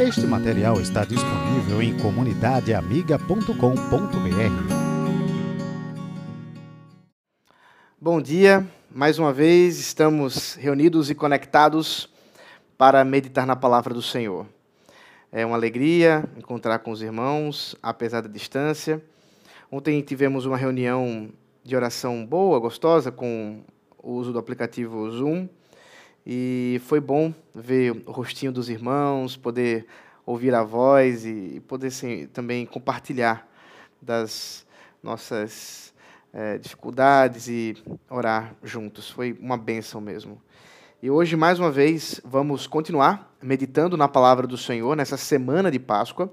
Este material está disponível em comunidadeamiga.com.br. Bom dia, mais uma vez estamos reunidos e conectados para meditar na palavra do Senhor. É uma alegria encontrar com os irmãos, apesar da distância. Ontem tivemos uma reunião de oração boa, gostosa, com o uso do aplicativo Zoom. E foi bom ver o rostinho dos irmãos, poder ouvir a voz e poder assim, também compartilhar das nossas é, dificuldades e orar juntos. Foi uma bênção mesmo. E hoje, mais uma vez, vamos continuar meditando na palavra do Senhor nessa semana de Páscoa,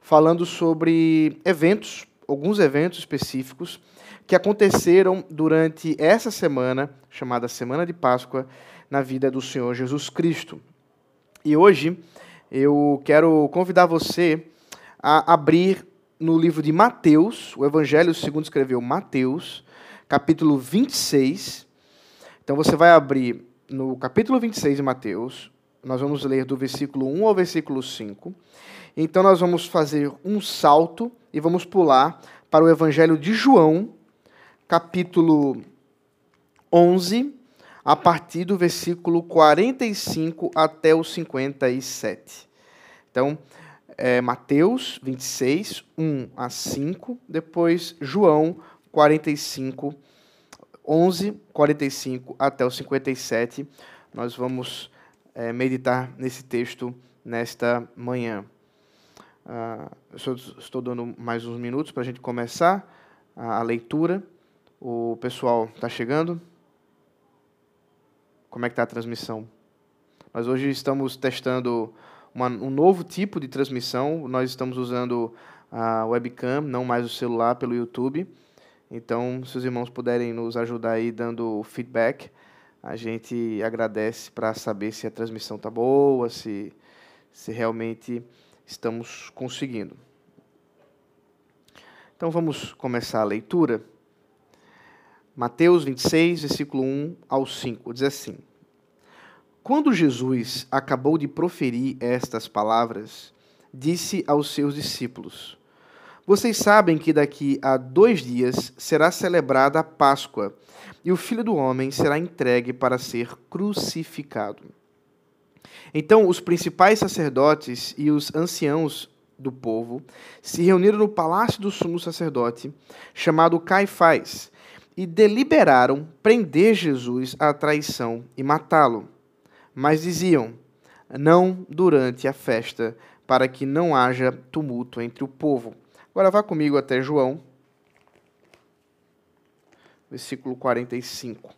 falando sobre eventos, alguns eventos específicos que aconteceram durante essa semana, chamada Semana de Páscoa, na vida do Senhor Jesus Cristo. E hoje eu quero convidar você a abrir no livro de Mateus, o Evangelho segundo escreveu Mateus, capítulo 26. Então você vai abrir no capítulo 26 de Mateus, nós vamos ler do versículo 1 ao versículo 5. Então nós vamos fazer um salto e vamos pular para o Evangelho de João, capítulo 11, a partir do versículo 45 até o 57. Então, é, Mateus 26, 1 a 5, depois João 45, 11, 45 até o 57. Nós vamos é, meditar nesse texto nesta manhã. Ah, eu estou dando mais uns minutos para a gente começar a, a leitura. O pessoal está chegando? Como é que está a transmissão. Nós hoje estamos testando uma, um novo tipo de transmissão. Nós estamos usando a webcam, não mais o celular, pelo YouTube. Então, se os irmãos puderem nos ajudar aí dando feedback, a gente agradece para saber se a transmissão está boa, se, se realmente estamos conseguindo. Então, vamos começar a leitura. Mateus 26, versículo 1 ao 5, diz assim: Quando Jesus acabou de proferir estas palavras, disse aos seus discípulos: Vocês sabem que daqui a dois dias será celebrada a Páscoa e o filho do homem será entregue para ser crucificado. Então os principais sacerdotes e os anciãos do povo se reuniram no palácio do sumo sacerdote, chamado Caifás e deliberaram prender Jesus à traição e matá-lo. Mas diziam: não durante a festa, para que não haja tumulto entre o povo. Agora vá comigo até João, versículo 45.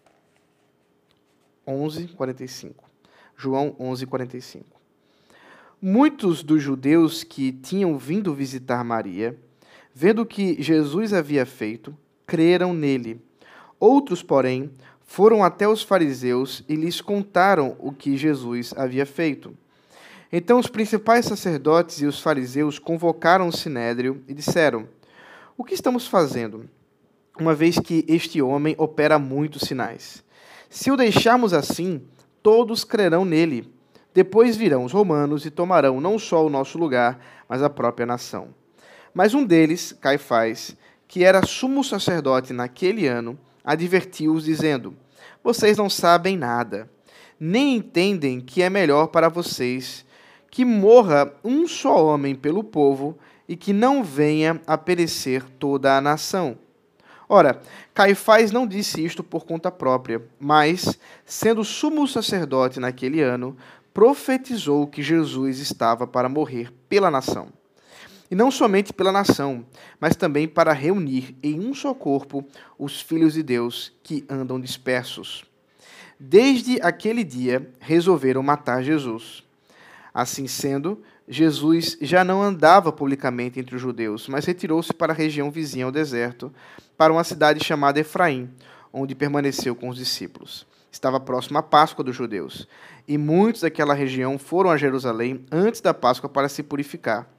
11, 45. João 11, 45. Muitos dos judeus que tinham vindo visitar Maria, vendo o que Jesus havia feito, creram nele. Outros, porém, foram até os fariseus e lhes contaram o que Jesus havia feito. Então os principais sacerdotes e os fariseus convocaram o sinédrio e disseram: O que estamos fazendo? Uma vez que este homem opera muitos sinais. Se o deixarmos assim, todos crerão nele. Depois virão os romanos e tomarão não só o nosso lugar, mas a própria nação. Mas um deles, Caifás, que era sumo sacerdote naquele ano, advertiu-os, dizendo: Vocês não sabem nada, nem entendem que é melhor para vocês que morra um só homem pelo povo e que não venha a perecer toda a nação. Ora, Caifás não disse isto por conta própria, mas, sendo sumo sacerdote naquele ano, profetizou que Jesus estava para morrer pela nação e não somente pela nação, mas também para reunir em um só corpo os filhos de Deus que andam dispersos. Desde aquele dia, resolveram matar Jesus. Assim sendo, Jesus já não andava publicamente entre os judeus, mas retirou-se para a região vizinha ao deserto, para uma cidade chamada Efraim, onde permaneceu com os discípulos. Estava próximo à Páscoa dos judeus, e muitos daquela região foram a Jerusalém antes da Páscoa para se purificar.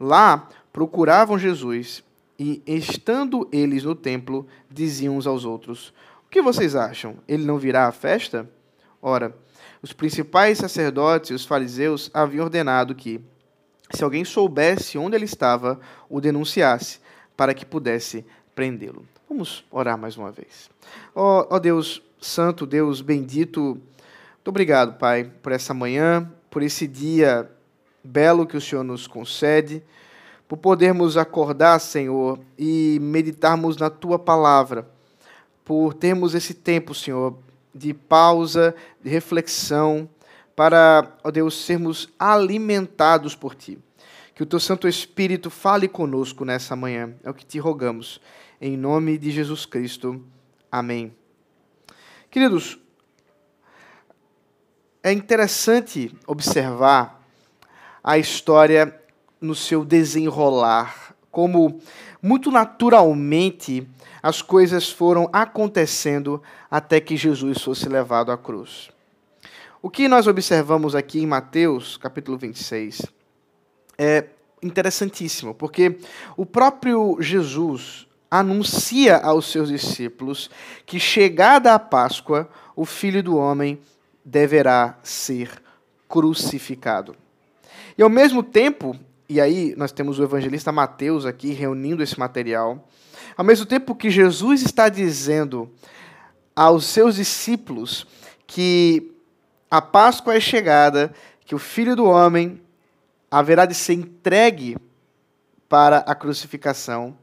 Lá procuravam Jesus e, estando eles no templo, diziam uns aos outros: O que vocês acham? Ele não virá à festa? Ora, os principais sacerdotes e os fariseus haviam ordenado que, se alguém soubesse onde ele estava, o denunciasse, para que pudesse prendê-lo. Vamos orar mais uma vez. Ó oh, oh Deus Santo, Deus bendito, muito obrigado, Pai, por essa manhã, por esse dia belo que o Senhor nos concede, por podermos acordar, Senhor, e meditarmos na Tua palavra, por termos esse tempo, Senhor, de pausa, de reflexão, para, ó Deus, sermos alimentados por Ti. Que o Teu Santo Espírito fale conosco nessa manhã. É o que te rogamos. Em nome de Jesus Cristo. Amém. Queridos, é interessante observar a história no seu desenrolar, como muito naturalmente as coisas foram acontecendo até que Jesus fosse levado à cruz. O que nós observamos aqui em Mateus, capítulo 26, é interessantíssimo, porque o próprio Jesus anuncia aos seus discípulos que, chegada a Páscoa, o filho do homem deverá ser crucificado. E ao mesmo tempo, e aí nós temos o evangelista Mateus aqui reunindo esse material, ao mesmo tempo que Jesus está dizendo aos seus discípulos que a Páscoa é chegada, que o Filho do Homem haverá de ser entregue para a crucificação.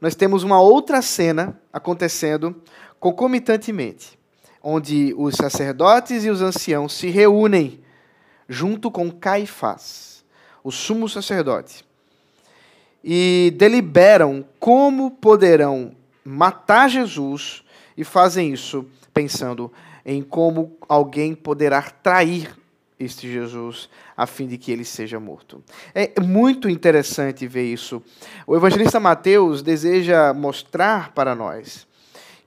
Nós temos uma outra cena acontecendo concomitantemente, onde os sacerdotes e os anciãos se reúnem junto com Caifás, o sumo sacerdote, e deliberam como poderão matar Jesus e fazem isso pensando em como alguém poderá trair este Jesus a fim de que ele seja morto. É muito interessante ver isso. O evangelista Mateus deseja mostrar para nós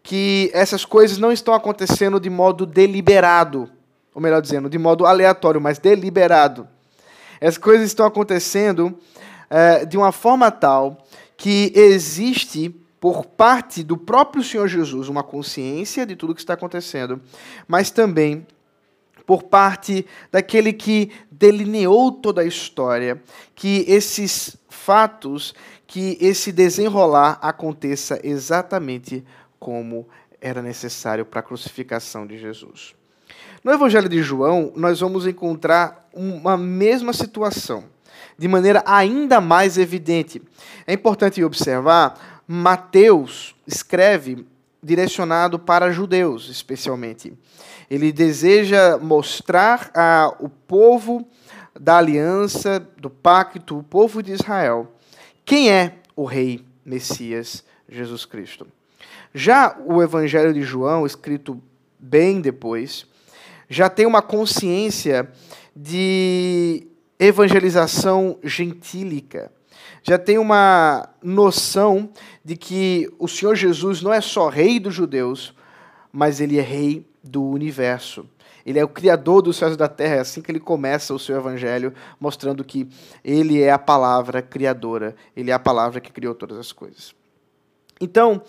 que essas coisas não estão acontecendo de modo deliberado, ou melhor dizendo, de modo aleatório, mas deliberado. Essas coisas estão acontecendo é, de uma forma tal que existe por parte do próprio Senhor Jesus, uma consciência de tudo que está acontecendo, mas também por parte daquele que delineou toda a história, que esses fatos, que esse desenrolar aconteça exatamente como era necessário para a crucificação de Jesus. No Evangelho de João, nós vamos encontrar uma mesma situação, de maneira ainda mais evidente. É importante observar Mateus escreve direcionado para judeus, especialmente. Ele deseja mostrar ao povo da aliança, do pacto, o povo de Israel, quem é o rei Messias Jesus Cristo. Já o Evangelho de João, escrito bem depois, já tem uma consciência de evangelização gentílica já tem uma noção de que o Senhor Jesus não é só rei dos judeus, mas ele é rei do universo. Ele é o criador dos céus e da terra, é assim que ele começa o seu evangelho, mostrando que ele é a palavra criadora, ele é a palavra que criou todas as coisas. Então,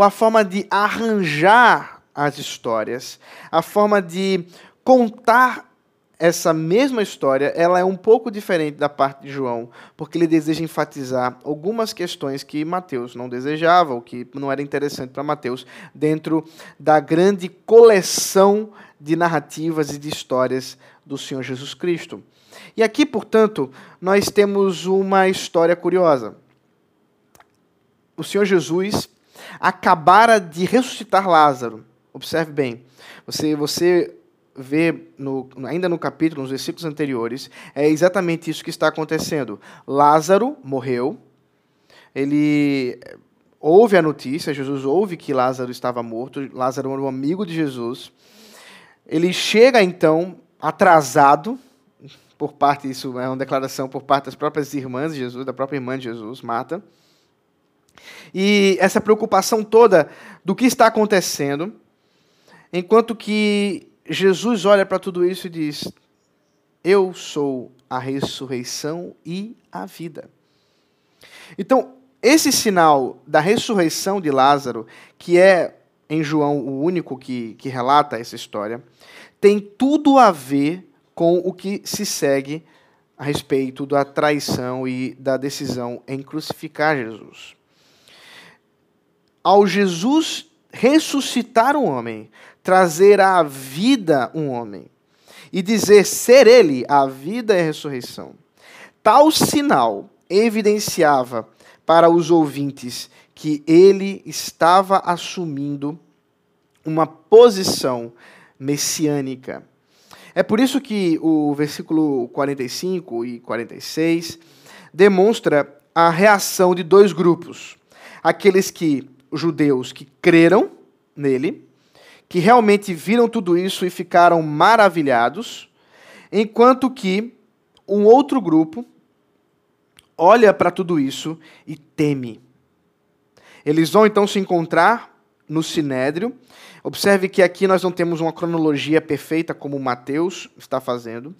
a forma de arranjar as histórias, a forma de contar essa mesma história ela é um pouco diferente da parte de João, porque ele deseja enfatizar algumas questões que Mateus não desejava, ou que não era interessante para Mateus, dentro da grande coleção de narrativas e de histórias do Senhor Jesus Cristo. E aqui, portanto, nós temos uma história curiosa. O Senhor Jesus acabara de ressuscitar Lázaro. Observe bem. Você, você vê no, ainda no capítulo, nos versículos anteriores, é exatamente isso que está acontecendo. Lázaro morreu, ele ouve a notícia, Jesus ouve que Lázaro estava morto, Lázaro era um amigo de Jesus. Ele chega então atrasado, por parte, isso é uma declaração por parte das próprias irmãs de Jesus, da própria irmã de Jesus, Marta. E essa preocupação toda do que está acontecendo, enquanto que Jesus olha para tudo isso e diz: Eu sou a ressurreição e a vida. Então, esse sinal da ressurreição de Lázaro, que é em João o único que, que relata essa história, tem tudo a ver com o que se segue a respeito da traição e da decisão em crucificar Jesus. Ao Jesus ressuscitar um homem, trazer à vida um homem e dizer ser ele a vida e a ressurreição, tal sinal evidenciava para os ouvintes que ele estava assumindo uma posição messiânica. É por isso que o versículo 45 e 46 demonstra a reação de dois grupos. Aqueles que, judeus, que creram nele, que realmente viram tudo isso e ficaram maravilhados, enquanto que um outro grupo olha para tudo isso e teme. Eles vão então se encontrar no Sinédrio. Observe que aqui nós não temos uma cronologia perfeita como Mateus está fazendo.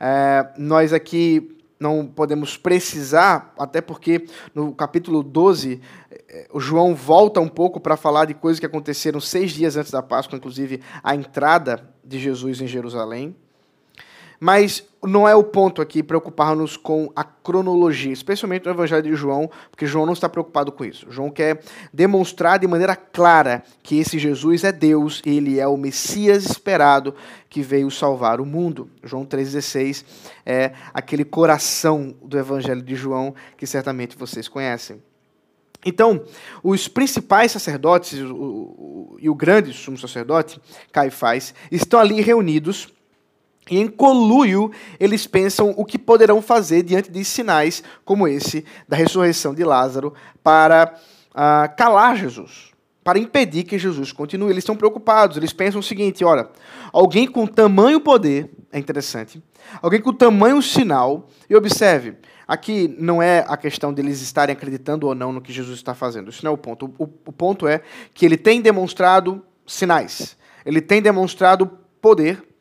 É, nós aqui não podemos precisar, até porque no capítulo 12, é, o João volta um pouco para falar de coisas que aconteceram seis dias antes da Páscoa, inclusive a entrada de Jesus em Jerusalém. Mas não é o ponto aqui preocupar-nos com a cronologia, especialmente no Evangelho de João, porque João não está preocupado com isso. João quer demonstrar de maneira clara que esse Jesus é Deus, ele é o Messias esperado que veio salvar o mundo. João 3,16 é aquele coração do Evangelho de João que certamente vocês conhecem. Então, os principais sacerdotes o, o, e o grande sumo sacerdote, Caifás, estão ali reunidos e em coluio, eles pensam o que poderão fazer diante de sinais como esse da ressurreição de Lázaro para uh, calar Jesus, para impedir que Jesus continue. Eles estão preocupados, eles pensam o seguinte: olha, alguém com tamanho poder, é interessante, alguém com tamanho sinal, e observe, aqui não é a questão deles estarem acreditando ou não no que Jesus está fazendo, isso não é o ponto. O, o ponto é que ele tem demonstrado sinais, ele tem demonstrado poder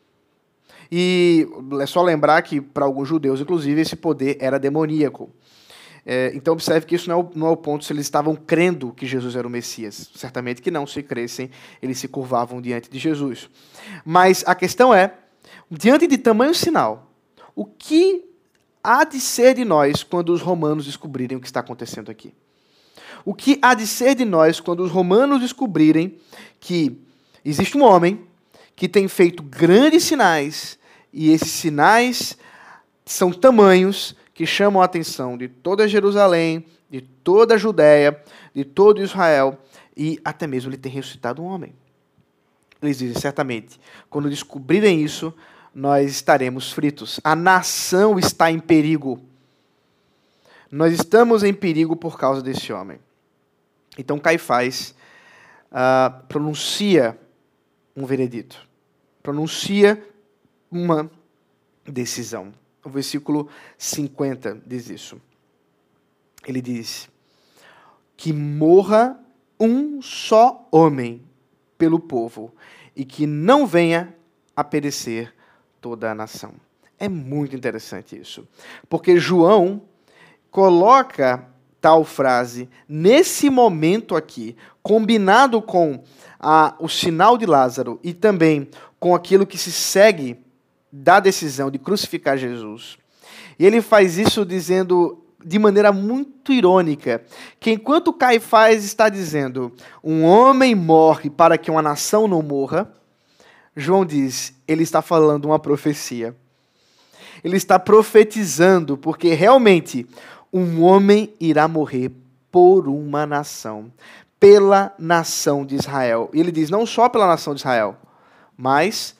e é só lembrar que, para alguns judeus, inclusive, esse poder era demoníaco. É, então, observe que isso não é, o, não é o ponto se eles estavam crendo que Jesus era o Messias. Certamente que não, se crescem, eles se curvavam diante de Jesus. Mas a questão é, diante de tamanho sinal, o que há de ser de nós quando os romanos descobrirem o que está acontecendo aqui? O que há de ser de nós quando os romanos descobrirem que existe um homem que tem feito grandes sinais e esses sinais são tamanhos que chamam a atenção de toda Jerusalém, de toda a Judéia, de todo Israel, e até mesmo ele tem ressuscitado um homem. Eles dizem, certamente, quando descobrirem isso, nós estaremos fritos. A nação está em perigo. Nós estamos em perigo por causa desse homem. Então Caifás uh, pronuncia um veredito. Pronuncia uma decisão. O versículo 50 diz isso. Ele diz: Que morra um só homem pelo povo e que não venha a perecer toda a nação. É muito interessante isso, porque João coloca tal frase nesse momento aqui, combinado com a, o sinal de Lázaro e também com aquilo que se segue da decisão de crucificar Jesus. E ele faz isso dizendo de maneira muito irônica que enquanto Caifás está dizendo um homem morre para que uma nação não morra, João diz, ele está falando uma profecia. Ele está profetizando porque realmente um homem irá morrer por uma nação, pela nação de Israel. E ele diz não só pela nação de Israel, mas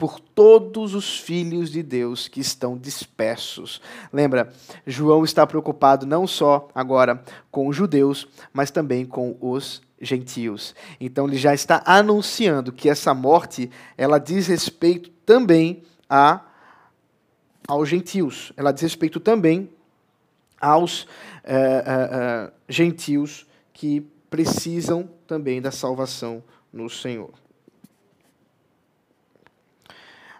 por todos os filhos de Deus que estão dispersos. Lembra, João está preocupado não só agora com os judeus, mas também com os gentios. Então ele já está anunciando que essa morte, ela diz respeito também a aos gentios. Ela diz respeito também aos uh, uh, uh, gentios que precisam também da salvação no Senhor.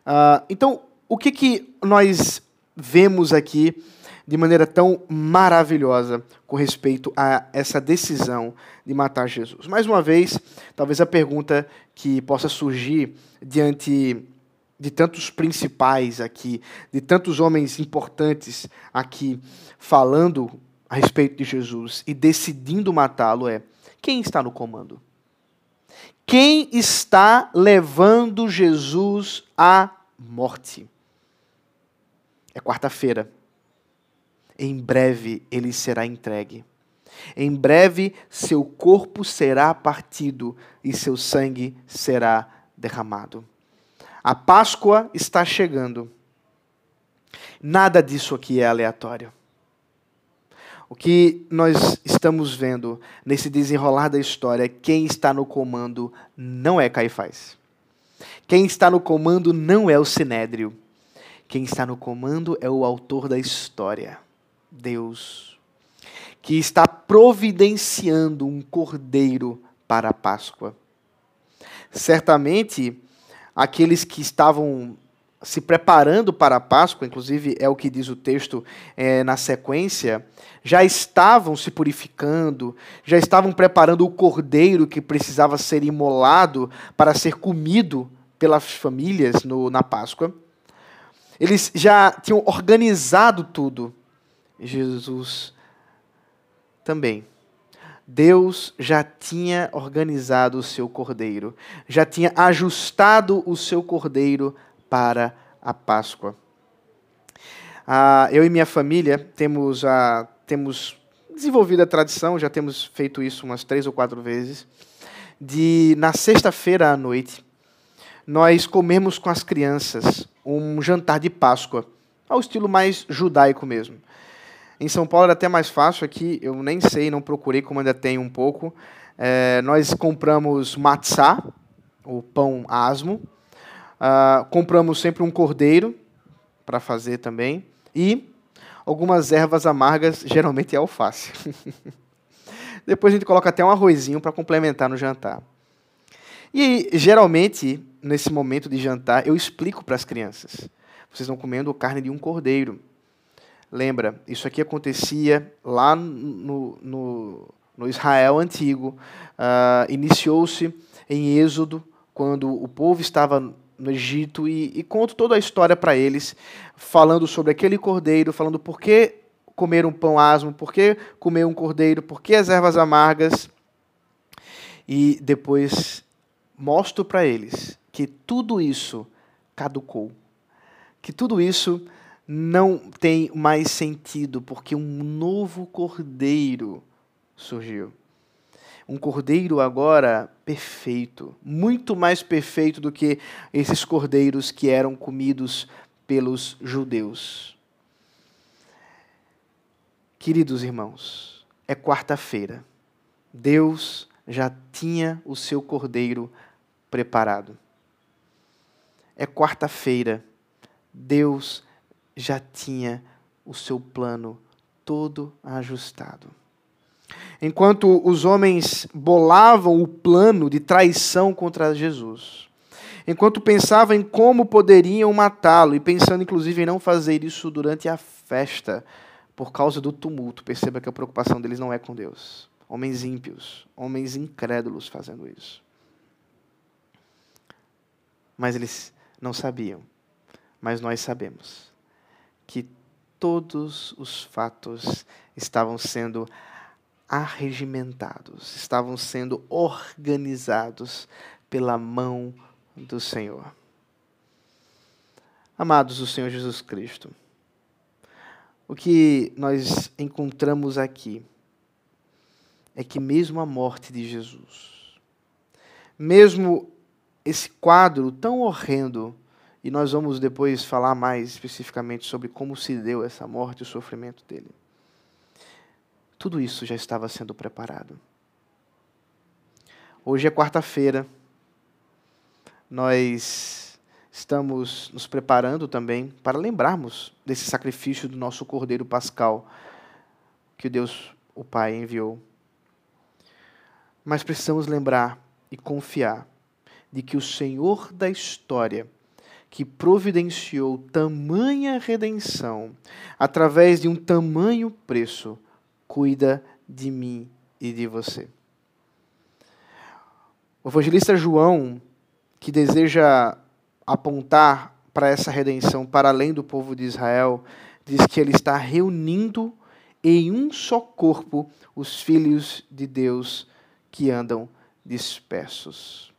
Uh, então, o que, que nós vemos aqui de maneira tão maravilhosa com respeito a essa decisão de matar Jesus? Mais uma vez, talvez a pergunta que possa surgir diante de tantos principais aqui, de tantos homens importantes aqui falando a respeito de Jesus e decidindo matá-lo é: quem está no comando? Quem está levando Jesus à morte? É quarta-feira. Em breve ele será entregue. Em breve seu corpo será partido e seu sangue será derramado. A Páscoa está chegando. Nada disso aqui é aleatório. O que nós estamos vendo nesse desenrolar da história, quem está no comando não é Caifás. Quem está no comando não é o Sinédrio. Quem está no comando é o autor da história, Deus, que está providenciando um cordeiro para a Páscoa. Certamente, aqueles que estavam se preparando para a Páscoa, inclusive é o que diz o texto é, na sequência, já estavam se purificando, já estavam preparando o cordeiro que precisava ser imolado para ser comido pelas famílias no, na Páscoa. Eles já tinham organizado tudo. Jesus também. Deus já tinha organizado o seu cordeiro, já tinha ajustado o seu cordeiro para a Páscoa. Ah, eu e minha família temos, ah, temos desenvolvido a tradição, já temos feito isso umas três ou quatro vezes, de na sexta-feira à noite nós comemos com as crianças um jantar de Páscoa, ao estilo mais judaico mesmo. Em São Paulo era até mais fácil, aqui eu nem sei, não procurei como ainda tem um pouco. É, nós compramos matzá, o pão asmo, Uh, compramos sempre um cordeiro para fazer também. E algumas ervas amargas, geralmente é alface. Depois a gente coloca até um arrozinho para complementar no jantar. E geralmente, nesse momento de jantar, eu explico para as crianças: vocês estão comendo carne de um cordeiro. Lembra, isso aqui acontecia lá no, no, no Israel antigo. Uh, Iniciou-se em Êxodo, quando o povo estava no Egito e, e conto toda a história para eles, falando sobre aquele cordeiro, falando por que comer um pão asmo, por que comer um cordeiro, por que as ervas amargas. E depois mostro para eles que tudo isso caducou, que tudo isso não tem mais sentido, porque um novo cordeiro surgiu um cordeiro agora perfeito, muito mais perfeito do que esses cordeiros que eram comidos pelos judeus. Queridos irmãos, é quarta-feira. Deus já tinha o seu cordeiro preparado. É quarta-feira. Deus já tinha o seu plano todo ajustado. Enquanto os homens bolavam o plano de traição contra Jesus, enquanto pensavam em como poderiam matá-lo, e pensando inclusive em não fazer isso durante a festa, por causa do tumulto, perceba que a preocupação deles não é com Deus. Homens ímpios, homens incrédulos fazendo isso. Mas eles não sabiam, mas nós sabemos que todos os fatos estavam sendo arregimentados, estavam sendo organizados pela mão do Senhor. Amados do Senhor Jesus Cristo, o que nós encontramos aqui é que, mesmo a morte de Jesus, mesmo esse quadro tão horrendo, e nós vamos depois falar mais especificamente sobre como se deu essa morte e o sofrimento dele tudo isso já estava sendo preparado. Hoje é quarta-feira. Nós estamos nos preparando também para lembrarmos desse sacrifício do nosso Cordeiro Pascal que Deus, o Pai, enviou. Mas precisamos lembrar e confiar de que o Senhor da história, que providenciou tamanha redenção através de um tamanho preço, cuida de mim e de você. O evangelista João, que deseja apontar para essa redenção para além do povo de Israel, diz que ele está reunindo em um só corpo os filhos de Deus que andam dispersos.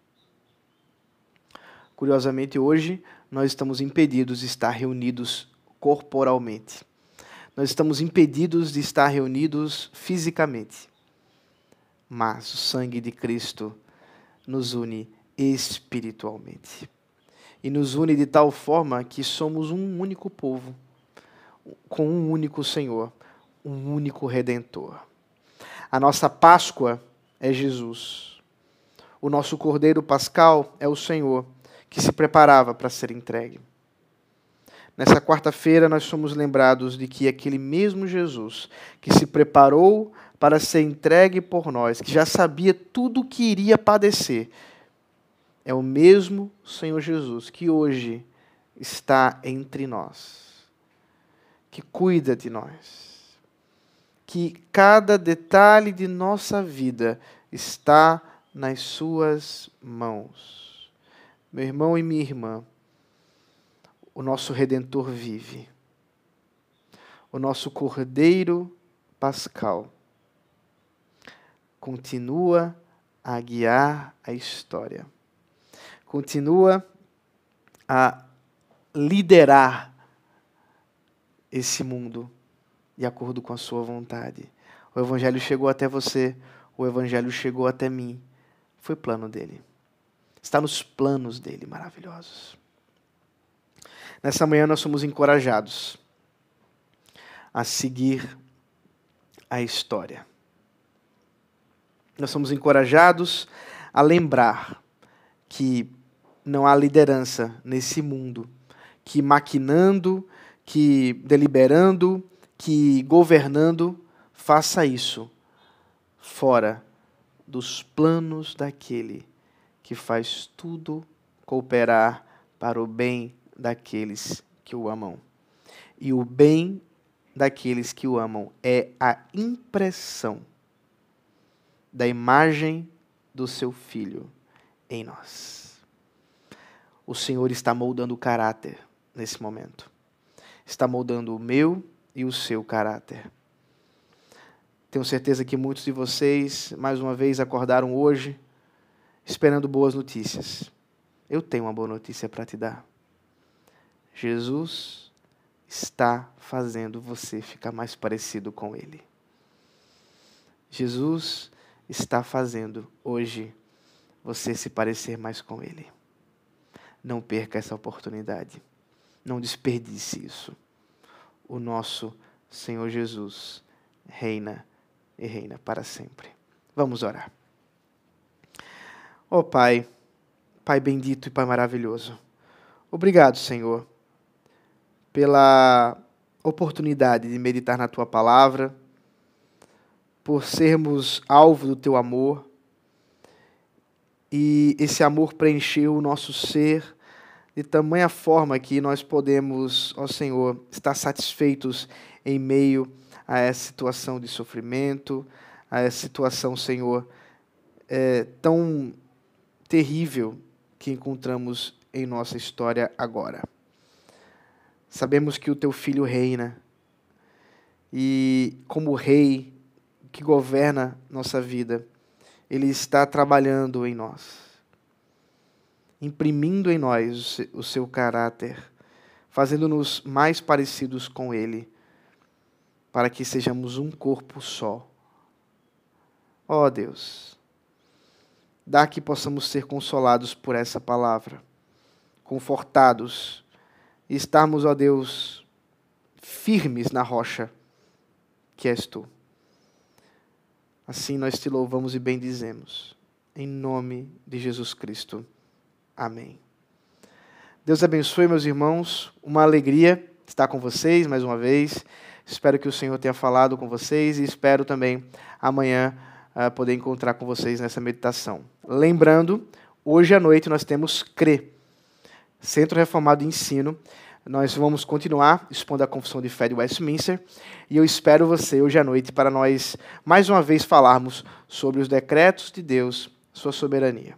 Curiosamente, hoje nós estamos impedidos de estar reunidos corporalmente. Nós estamos impedidos de estar reunidos fisicamente. Mas o sangue de Cristo nos une espiritualmente. E nos une de tal forma que somos um único povo, com um único Senhor, um único Redentor. A nossa Páscoa é Jesus. O nosso Cordeiro Pascal é o Senhor, que se preparava para ser entregue. Nessa quarta-feira, nós somos lembrados de que aquele mesmo Jesus, que se preparou para ser entregue por nós, que já sabia tudo o que iria padecer, é o mesmo Senhor Jesus que hoje está entre nós, que cuida de nós, que cada detalhe de nossa vida está nas Suas mãos. Meu irmão e minha irmã, o nosso Redentor vive, o nosso Cordeiro Pascal continua a guiar a história continua a liderar esse mundo de acordo com a sua vontade. O Evangelho chegou até você, o Evangelho chegou até mim. Foi plano dele. Está nos planos dele maravilhosos. Nessa manhã nós somos encorajados a seguir a história. Nós somos encorajados a lembrar que não há liderança nesse mundo que maquinando, que deliberando, que governando faça isso fora dos planos daquele que faz tudo cooperar para o bem daqueles que o amam. E o bem daqueles que o amam é a impressão da imagem do seu filho em nós o Senhor está moldando o caráter nesse momento. Está moldando o meu e o seu caráter. Tenho certeza que muitos de vocês, mais uma vez, acordaram hoje esperando boas notícias. Eu tenho uma boa notícia para te dar. Jesus está fazendo você ficar mais parecido com Ele. Jesus está fazendo hoje você se parecer mais com Ele. Não perca essa oportunidade. Não desperdice isso. O nosso Senhor Jesus reina e reina para sempre. Vamos orar. Ó oh, Pai, Pai bendito e Pai maravilhoso, obrigado, Senhor, pela oportunidade de meditar na Tua palavra, por sermos alvo do Teu amor e esse amor preencheu o nosso ser de tamanha forma que nós podemos, ó Senhor, estar satisfeitos em meio a essa situação de sofrimento, a essa situação, Senhor, é, tão terrível que encontramos em nossa história agora. Sabemos que o teu filho reina e, como rei que governa nossa vida, ele está trabalhando em nós, imprimindo em nós o seu caráter, fazendo-nos mais parecidos com Ele, para que sejamos um corpo só. Ó oh, Deus, dá que possamos ser consolados por essa palavra, confortados, e estarmos, ó Deus, firmes na rocha que és tu. Assim nós te louvamos e bendizemos. Em nome de Jesus Cristo. Amém. Deus abençoe, meus irmãos. Uma alegria estar com vocês mais uma vez. Espero que o Senhor tenha falado com vocês e espero também amanhã uh, poder encontrar com vocês nessa meditação. Lembrando, hoje à noite nós temos CRE Centro Reformado de Ensino nós vamos continuar expondo a confissão de fé de Westminster e eu espero você hoje à noite para nós mais uma vez falarmos sobre os decretos de Deus, sua soberania.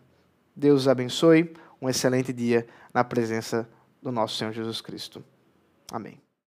Deus abençoe, um excelente dia na presença do nosso Senhor Jesus Cristo. Amém.